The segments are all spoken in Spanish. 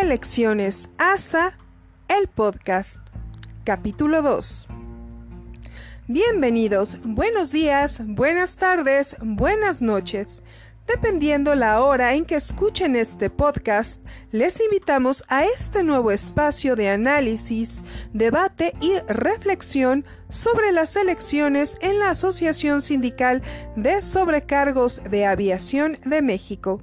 Elecciones ASA, el podcast, capítulo 2. Bienvenidos, buenos días, buenas tardes, buenas noches. Dependiendo la hora en que escuchen este podcast, les invitamos a este nuevo espacio de análisis, debate y reflexión sobre las elecciones en la Asociación Sindical de Sobrecargos de Aviación de México.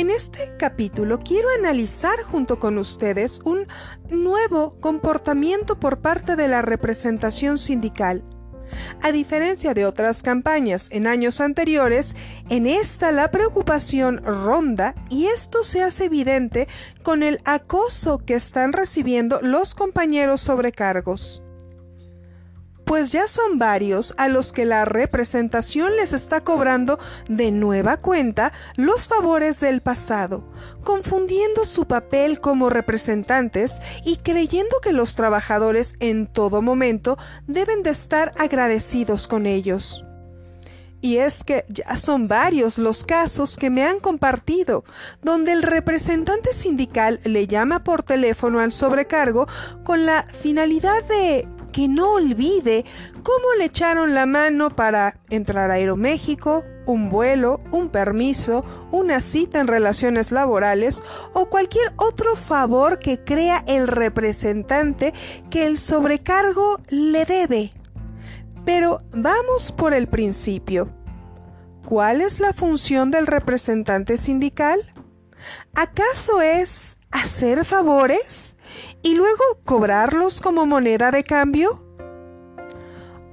En este capítulo quiero analizar junto con ustedes un nuevo comportamiento por parte de la representación sindical. A diferencia de otras campañas en años anteriores, en esta la preocupación ronda y esto se hace evidente con el acoso que están recibiendo los compañeros sobrecargos pues ya son varios a los que la representación les está cobrando de nueva cuenta los favores del pasado, confundiendo su papel como representantes y creyendo que los trabajadores en todo momento deben de estar agradecidos con ellos. Y es que ya son varios los casos que me han compartido, donde el representante sindical le llama por teléfono al sobrecargo con la finalidad de que no olvide cómo le echaron la mano para entrar a Aeroméxico, un vuelo, un permiso, una cita en relaciones laborales o cualquier otro favor que crea el representante que el sobrecargo le debe. Pero vamos por el principio. ¿Cuál es la función del representante sindical? ¿Acaso es hacer favores? y luego cobrarlos como moneda de cambio?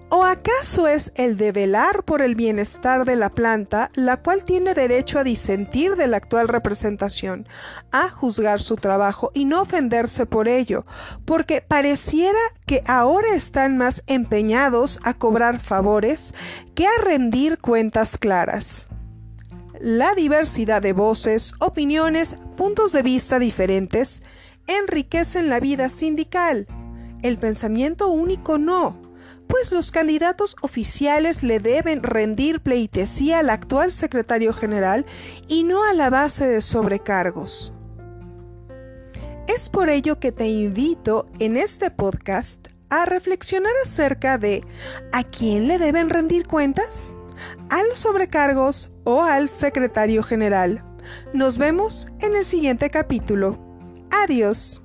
¿O acaso es el de velar por el bienestar de la planta, la cual tiene derecho a disentir de la actual representación, a juzgar su trabajo y no ofenderse por ello, porque pareciera que ahora están más empeñados a cobrar favores que a rendir cuentas claras? La diversidad de voces, opiniones, puntos de vista diferentes, enriquecen la vida sindical. El pensamiento único no, pues los candidatos oficiales le deben rendir pleitesía al actual secretario general y no a la base de sobrecargos. Es por ello que te invito en este podcast a reflexionar acerca de ¿a quién le deben rendir cuentas? ¿Al sobrecargos o al secretario general? Nos vemos en el siguiente capítulo. Adiós.